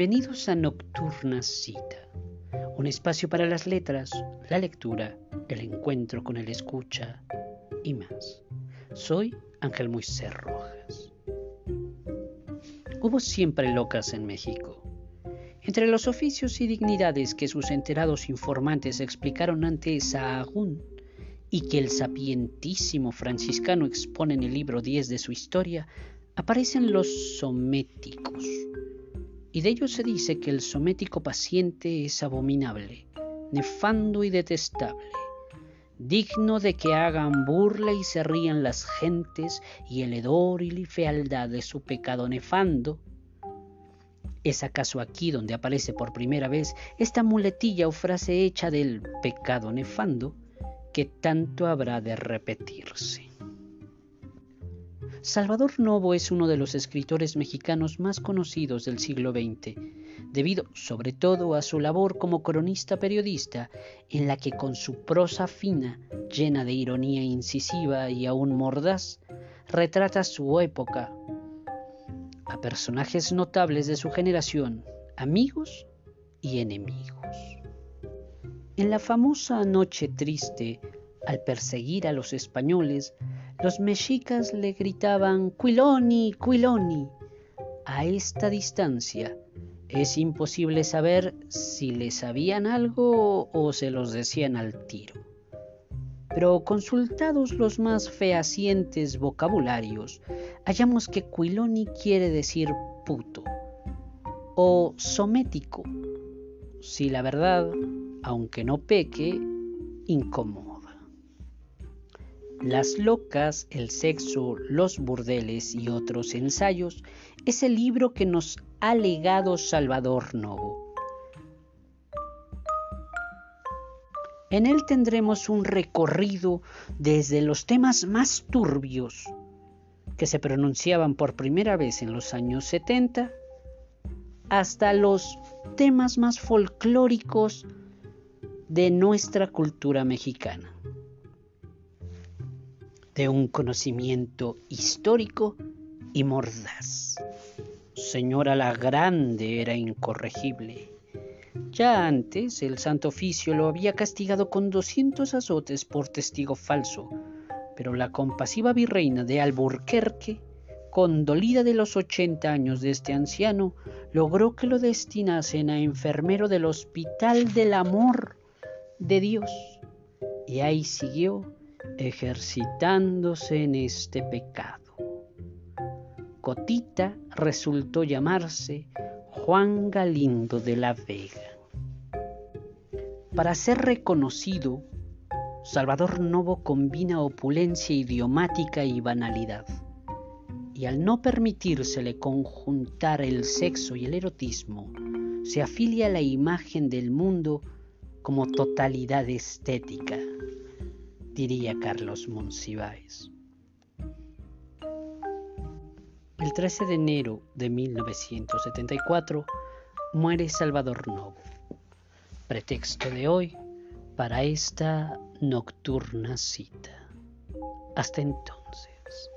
Bienvenidos a Nocturna Cita, un espacio para las letras, la lectura, el encuentro con el escucha y más. Soy Ángel Moisés Rojas. Hubo siempre locas en México. Entre los oficios y dignidades que sus enterados informantes explicaron ante Sahagún y que el sapientísimo franciscano expone en el libro 10 de su historia, aparecen los sométicos y de ellos se dice que el somético paciente es abominable, nefando y detestable, digno de que hagan burla y se rían las gentes y el hedor y la fealdad de su pecado nefando. ¿Es acaso aquí donde aparece por primera vez esta muletilla o frase hecha del pecado nefando que tanto habrá de repetirse? Salvador Novo es uno de los escritores mexicanos más conocidos del siglo XX, debido sobre todo a su labor como cronista periodista, en la que con su prosa fina, llena de ironía incisiva y aún mordaz, retrata su época, a personajes notables de su generación, amigos y enemigos. En la famosa Noche Triste, al perseguir a los españoles, los mexicas le gritaban Quiloni, Quiloni. A esta distancia es imposible saber si le sabían algo o se los decían al tiro. Pero consultados los más fehacientes vocabularios, hallamos que Quiloni quiere decir puto o somético, si la verdad, aunque no peque, incómodo. Las locas, el sexo, los burdeles y otros ensayos es el libro que nos ha legado Salvador Novo. En él tendremos un recorrido desde los temas más turbios que se pronunciaban por primera vez en los años 70 hasta los temas más folclóricos de nuestra cultura mexicana de un conocimiento histórico y mordaz. Señora la Grande era incorregible. Ya antes el Santo Oficio lo había castigado con 200 azotes por testigo falso, pero la compasiva virreina de Alburquerque, condolida de los 80 años de este anciano, logró que lo destinasen a enfermero del Hospital del Amor de Dios. Y ahí siguió ejercitándose en este pecado. Cotita resultó llamarse Juan Galindo de la Vega. Para ser reconocido, Salvador Novo combina opulencia idiomática y banalidad, y al no permitírsele conjuntar el sexo y el erotismo, se afilia a la imagen del mundo como totalidad estética diría Carlos Monsiváis. El 13 de enero de 1974 muere Salvador Novo. Pretexto de hoy para esta nocturna cita. Hasta entonces.